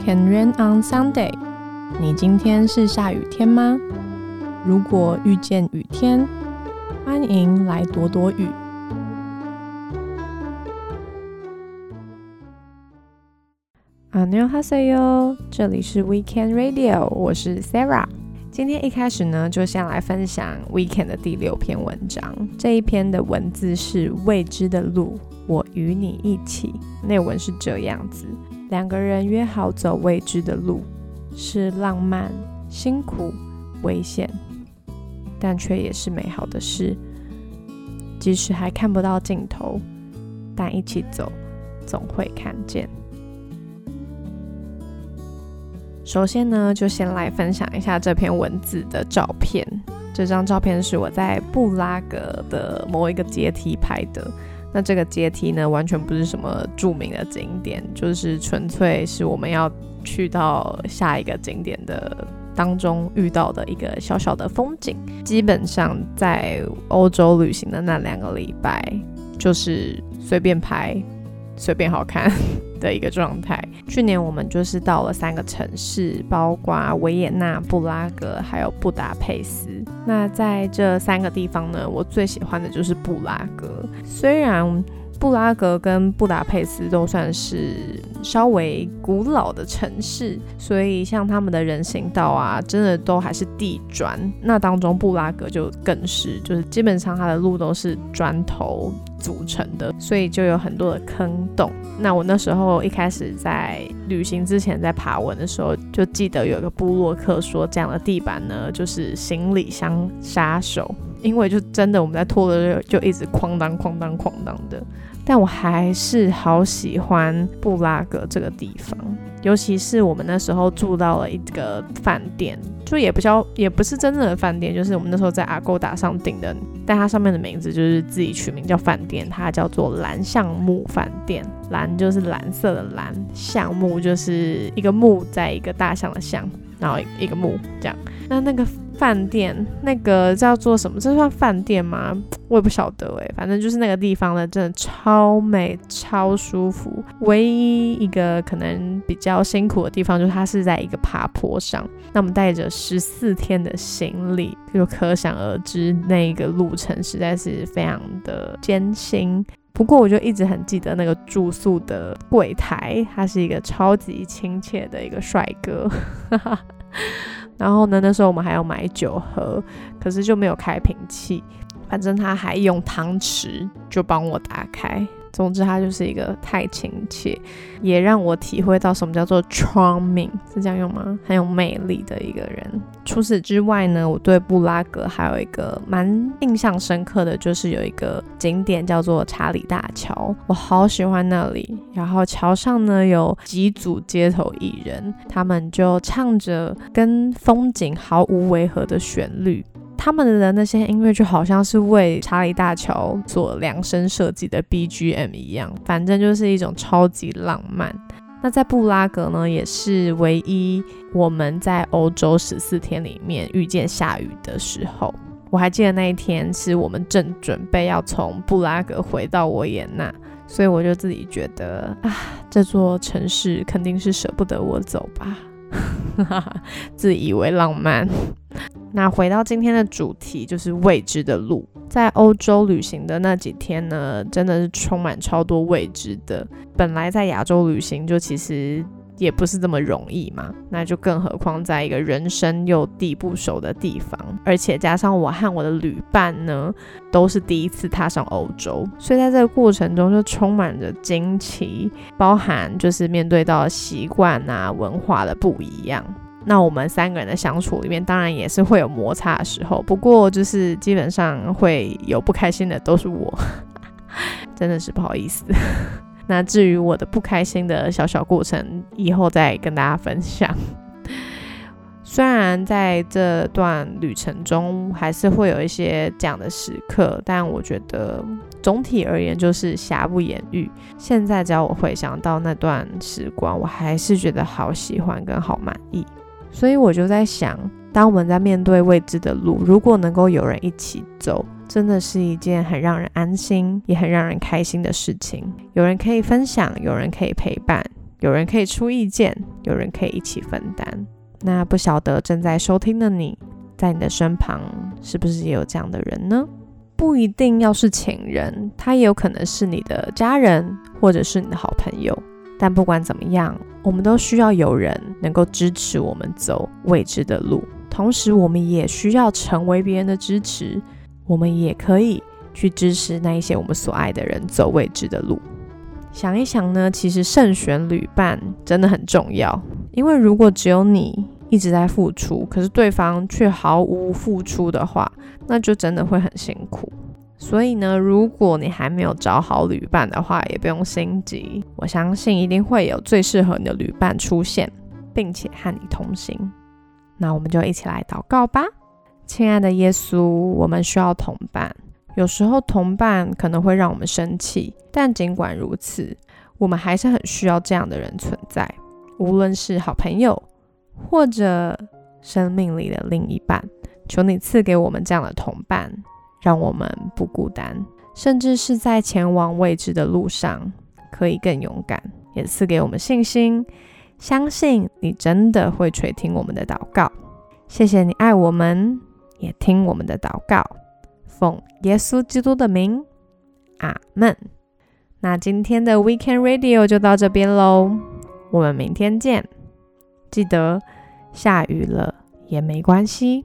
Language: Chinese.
Can rain on Sunday？你今天是下雨天吗？如果遇见雨天，欢迎来躲躲雨。阿牛哈塞哟，这里是 Weekend Radio，我是 Sarah。今天一开始呢，就先来分享 Weekend 的第六篇文章。这一篇的文字是未知的路，我与你一起。内文是这样子：两个人约好走未知的路，是浪漫、辛苦、危险，但却也是美好的事。即使还看不到尽头，但一起走，总会看见。首先呢，就先来分享一下这篇文字的照片。这张照片是我在布拉格的某一个阶梯拍的。那这个阶梯呢，完全不是什么著名的景点，就是纯粹是我们要去到下一个景点的当中遇到的一个小小的风景。基本上在欧洲旅行的那两个礼拜，就是随便拍，随便好看。的一个状态。去年我们就是到了三个城市，包括维也纳、布拉格还有布达佩斯。那在这三个地方呢，我最喜欢的就是布拉格。虽然布拉格跟布达佩斯都算是稍微古老的城市，所以像他们的人行道啊，真的都还是地砖。那当中布拉格就更是，就是基本上它的路都是砖头。组成的，所以就有很多的坑洞。那我那时候一开始在旅行之前在爬文的时候，就记得有个布洛克说，这样的地板呢，就是行李箱杀手，因为就真的我们在拖的就一直哐当哐当哐当的。但我还是好喜欢布拉格这个地方。尤其是我们那时候住到了一个饭店，就也不叫，也不是真正的饭店，就是我们那时候在阿勾达上订的，但它上面的名字就是自己取名叫饭店，它叫做蓝橡木饭店。蓝就是蓝色的蓝，橡木就是一个木在一个大象的象，然后一个木这样。那那个。饭店那个叫做什么？这算饭店吗？我也不晓得哎。反正就是那个地方呢，真的超美、超舒服。唯一一个可能比较辛苦的地方，就是它是在一个爬坡上。那我们带着十四天的行李，就可想而知，那个路程实在是非常的艰辛。不过，我就一直很记得那个住宿的柜台，他是一个超级亲切的一个帅哥。然后呢？那时候我们还要买酒喝，可是就没有开瓶器。反正他还用汤匙就帮我打开。总之，他就是一个太亲切，也让我体会到什么叫做 charming，是这样用吗？很有魅力的一个人。除此之外呢，我对布拉格还有一个蛮印象深刻的就是有一个景点叫做查理大桥，我好喜欢那里。然后桥上呢有几组街头艺人，他们就唱着跟风景毫无违和的旋律。他们的那些音乐就好像是为查理大桥所量身设计的 BGM 一样，反正就是一种超级浪漫。那在布拉格呢，也是唯一我们在欧洲十四天里面遇见下雨的时候。我还记得那一天是我们正准备要从布拉格回到维也纳，所以我就自己觉得啊，这座城市肯定是舍不得我走吧。自以为浪漫。那回到今天的主题，就是未知的路。在欧洲旅行的那几天呢，真的是充满超多未知的。本来在亚洲旅行，就其实。也不是这么容易嘛，那就更何况在一个人生又地不熟的地方，而且加上我和我的旅伴呢，都是第一次踏上欧洲，所以在这个过程中就充满着惊奇，包含就是面对到习惯啊、文化的不一样。那我们三个人的相处里面，当然也是会有摩擦的时候，不过就是基本上会有不开心的都是我，真的是不好意思。那至于我的不开心的小小过程，以后再跟大家分享。虽然在这段旅程中还是会有一些这样的时刻，但我觉得总体而言就是瑕不掩瑜。现在只要我回想到那段时光，我还是觉得好喜欢跟好满意。所以我就在想，当我们在面对未知的路，如果能够有人一起走。真的是一件很让人安心，也很让人开心的事情。有人可以分享，有人可以陪伴，有人可以出意见，有人可以一起分担。那不晓得正在收听的你，在你的身旁是不是也有这样的人呢？不一定要是情人，他也有可能是你的家人，或者是你的好朋友。但不管怎么样，我们都需要有人能够支持我们走未知的路，同时我们也需要成为别人的支持。我们也可以去支持那一些我们所爱的人走未知的路。想一想呢，其实慎选旅伴真的很重要，因为如果只有你一直在付出，可是对方却毫无付出的话，那就真的会很辛苦。所以呢，如果你还没有找好旅伴的话，也不用心急，我相信一定会有最适合你的旅伴出现，并且和你同行。那我们就一起来祷告吧，亲爱的耶稣，我们需要同伴。有时候同伴可能会让我们生气，但尽管如此，我们还是很需要这样的人存在。无论是好朋友，或者生命里的另一半，求你赐给我们这样的同伴，让我们不孤单，甚至是在前往未知的路上可以更勇敢。也赐给我们信心，相信你真的会垂听我们的祷告。谢谢你爱我们，也听我们的祷告。奉耶稣基督的名，阿门。那今天的 Weekend Radio 就到这边喽，我们明天见。记得下雨了也没关系。